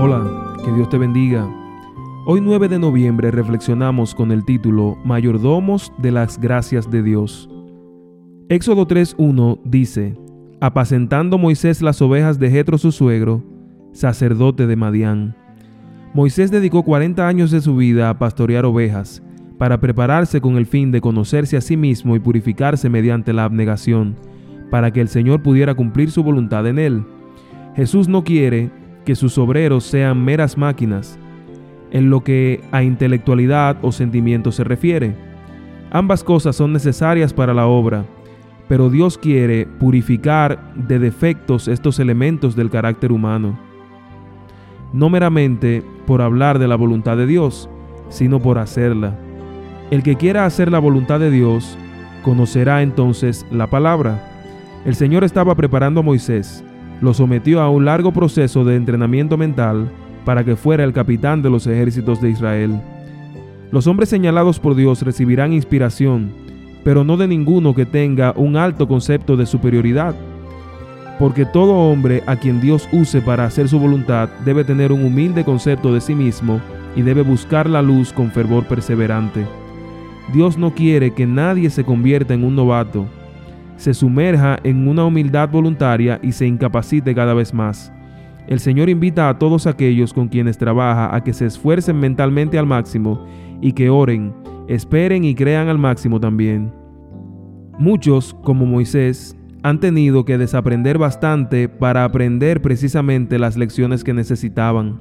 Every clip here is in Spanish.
Hola, que Dios te bendiga. Hoy 9 de noviembre reflexionamos con el título Mayordomos de las Gracias de Dios. Éxodo 3.1 dice, Apacentando Moisés las ovejas de Jetro su suegro, sacerdote de Madián. Moisés dedicó 40 años de su vida a pastorear ovejas, para prepararse con el fin de conocerse a sí mismo y purificarse mediante la abnegación, para que el Señor pudiera cumplir su voluntad en él. Jesús no quiere que sus obreros sean meras máquinas, en lo que a intelectualidad o sentimiento se refiere. Ambas cosas son necesarias para la obra, pero Dios quiere purificar de defectos estos elementos del carácter humano. No meramente por hablar de la voluntad de Dios, sino por hacerla. El que quiera hacer la voluntad de Dios, conocerá entonces la palabra. El Señor estaba preparando a Moisés lo sometió a un largo proceso de entrenamiento mental para que fuera el capitán de los ejércitos de Israel. Los hombres señalados por Dios recibirán inspiración, pero no de ninguno que tenga un alto concepto de superioridad, porque todo hombre a quien Dios use para hacer su voluntad debe tener un humilde concepto de sí mismo y debe buscar la luz con fervor perseverante. Dios no quiere que nadie se convierta en un novato, se sumerja en una humildad voluntaria y se incapacite cada vez más. El Señor invita a todos aquellos con quienes trabaja a que se esfuercen mentalmente al máximo y que oren, esperen y crean al máximo también. Muchos, como Moisés, han tenido que desaprender bastante para aprender precisamente las lecciones que necesitaban.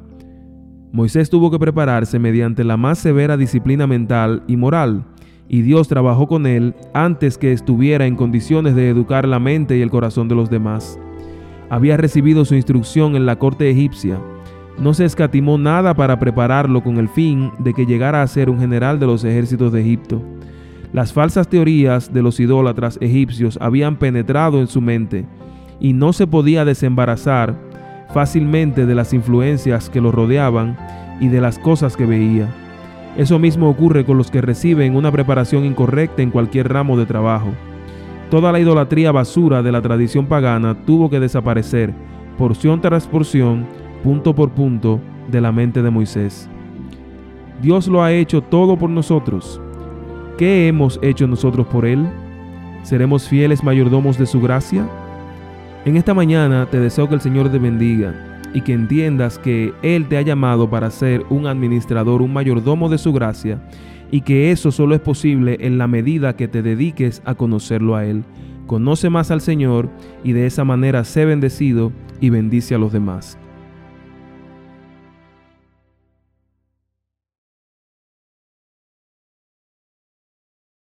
Moisés tuvo que prepararse mediante la más severa disciplina mental y moral, y Dios trabajó con él antes que estuviera en condiciones de educar la mente y el corazón de los demás. Había recibido su instrucción en la corte egipcia. No se escatimó nada para prepararlo con el fin de que llegara a ser un general de los ejércitos de Egipto. Las falsas teorías de los idólatras egipcios habían penetrado en su mente y no se podía desembarazar fácilmente de las influencias que lo rodeaban y de las cosas que veía. Eso mismo ocurre con los que reciben una preparación incorrecta en cualquier ramo de trabajo. Toda la idolatría basura de la tradición pagana tuvo que desaparecer, porción tras porción, punto por punto, de la mente de Moisés. Dios lo ha hecho todo por nosotros. ¿Qué hemos hecho nosotros por Él? ¿Seremos fieles mayordomos de su gracia? En esta mañana te deseo que el Señor te bendiga y que entiendas que Él te ha llamado para ser un administrador, un mayordomo de su gracia, y que eso solo es posible en la medida que te dediques a conocerlo a Él. Conoce más al Señor y de esa manera sé bendecido y bendice a los demás.